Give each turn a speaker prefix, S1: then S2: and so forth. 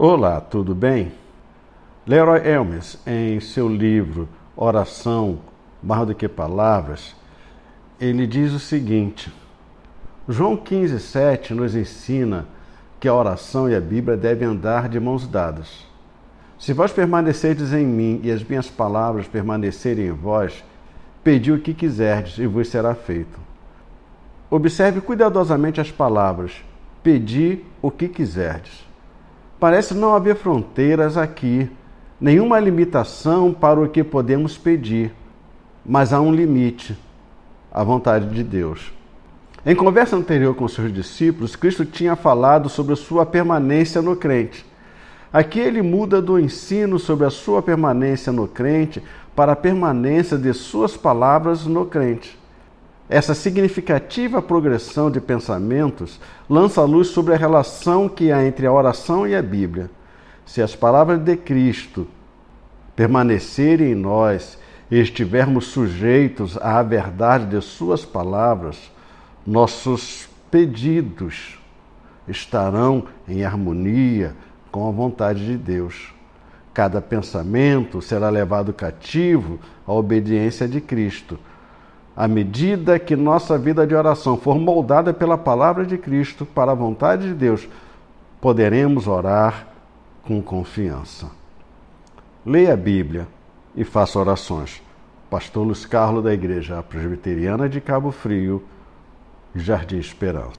S1: Olá, tudo bem? Leroy Elmes, em seu livro Oração, Mais do que Palavras, ele diz o seguinte: João 15, 7 nos ensina que a oração e a Bíblia devem andar de mãos dadas. Se vós permanecerdes em mim e as minhas palavras permanecerem em vós, pedi o que quiserdes e vos será feito. Observe cuidadosamente as palavras: pedi o que quiserdes. Parece não haver fronteiras aqui, nenhuma limitação para o que podemos pedir, mas há um limite a vontade de Deus. Em conversa anterior com seus discípulos, Cristo tinha falado sobre sua permanência no crente. Aqui ele muda do ensino sobre a sua permanência no crente para a permanência de suas palavras no crente. Essa significativa progressão de pensamentos lança luz sobre a relação que há entre a oração e a Bíblia. Se as palavras de Cristo permanecerem em nós e estivermos sujeitos à verdade de Suas palavras, nossos pedidos estarão em harmonia com a vontade de Deus. Cada pensamento será levado cativo à obediência de Cristo à medida que nossa vida de oração for moldada pela palavra de Cristo para a vontade de Deus, poderemos orar com confiança. Leia a Bíblia e faça orações. Pastor Luiz Carlos da Igreja Presbiteriana de Cabo Frio, Jardim Esperança.